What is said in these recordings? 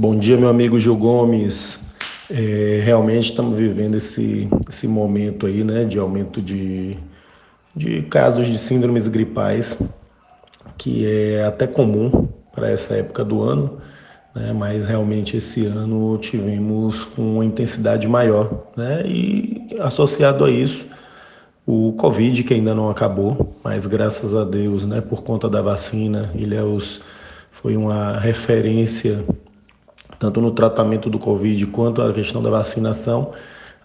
Bom dia, meu amigo Gil Gomes. É, realmente estamos vivendo esse, esse momento aí, né, de aumento de, de casos de síndromes gripais, que é até comum para essa época do ano, né, mas realmente esse ano tivemos uma intensidade maior, né, e associado a isso, o Covid, que ainda não acabou, mas graças a Deus, né, por conta da vacina, Ilhéus foi uma referência tanto no tratamento do Covid quanto a questão da vacinação,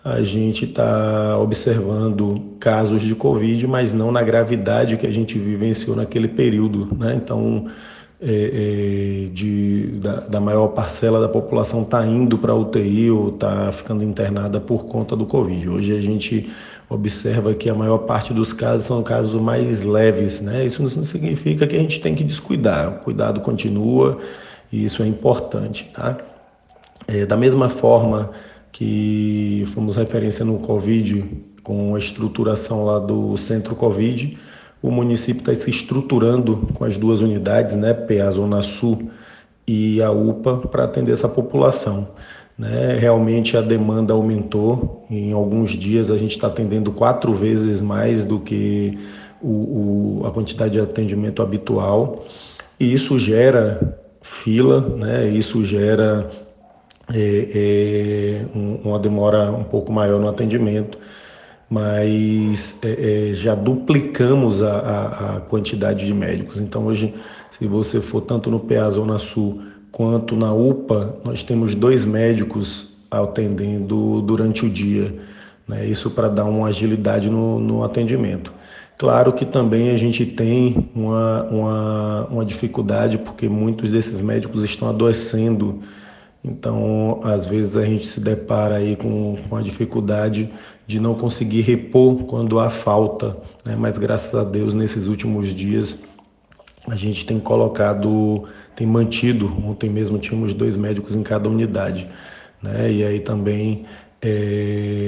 a gente está observando casos de Covid, mas não na gravidade que a gente vivenciou naquele período. Né? Então, é, é, de, da, da, maior parcela da população está indo para UTI ou está ficando internada por conta do Covid. Hoje a gente observa que a maior parte dos casos são casos mais leves. Né? Isso não significa que a gente tem que descuidar, o cuidado continua e isso é importante, tá? É, da mesma forma que fomos referência no Covid, com a estruturação lá do Centro Covid, o município está se estruturando com as duas unidades, né, PA Zona Sul e a UPA, para atender essa população. Né? Realmente a demanda aumentou, em alguns dias a gente está atendendo quatro vezes mais do que o, o, a quantidade de atendimento habitual, e isso gera fila, né? Isso gera é, é, uma demora um pouco maior no atendimento, mas é, é, já duplicamos a, a, a, quantidade de médicos. Então hoje, se você for tanto no PA Zona Sul quanto na UPA, nós temos dois médicos atendendo durante o dia. Né? Isso para dar uma agilidade no, no atendimento. Claro que também a gente tem uma, uma, uma dificuldade, porque muitos desses médicos estão adoecendo. Então, às vezes, a gente se depara aí com, com a dificuldade de não conseguir repor quando há falta. Né? Mas, graças a Deus, nesses últimos dias, a gente tem colocado, tem mantido. Ontem mesmo tínhamos dois médicos em cada unidade. Né? E aí também é,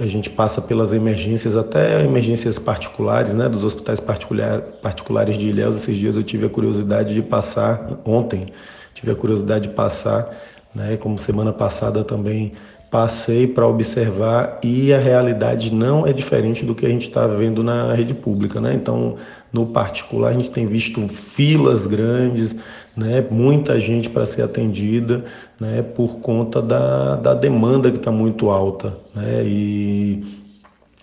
a gente passa pelas emergências, até emergências particulares, né, dos hospitais particular, particulares de Ilhéus. Esses dias eu tive a curiosidade de passar, ontem, tive a curiosidade de passar, né, como semana passada também passei para observar e a realidade não é diferente do que a gente está vendo na rede pública, né? Então, no particular, a gente tem visto filas grandes, né? Muita gente para ser atendida, né? Por conta da, da demanda que está muito alta, né? E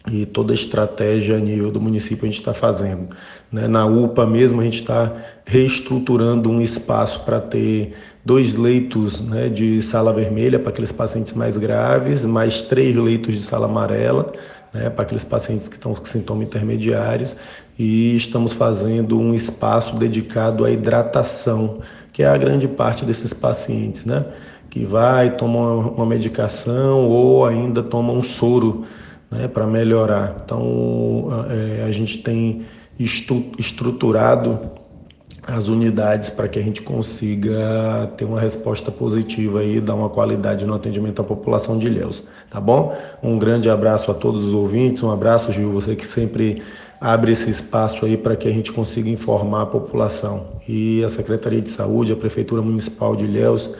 e toda a estratégia a nível do município a gente está fazendo. Né? Na UPA mesmo a gente está reestruturando um espaço para ter dois leitos né, de sala vermelha para aqueles pacientes mais graves, mais três leitos de sala amarela né, para aqueles pacientes que estão com sintomas intermediários e estamos fazendo um espaço dedicado à hidratação, que é a grande parte desses pacientes, né? Que vai, toma uma medicação ou ainda toma um soro né, para melhorar. Então, é, a gente tem estu estruturado as unidades para que a gente consiga ter uma resposta positiva e dar uma qualidade no atendimento à população de Ilhéus, tá bom? Um grande abraço a todos os ouvintes, um abraço, Gil, você que sempre abre esse espaço aí para que a gente consiga informar a população. E a Secretaria de Saúde, a Prefeitura Municipal de Ilhéus,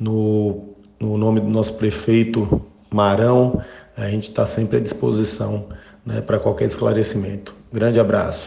no, no nome do nosso prefeito Marão, a gente está sempre à disposição né, para qualquer esclarecimento. Grande abraço.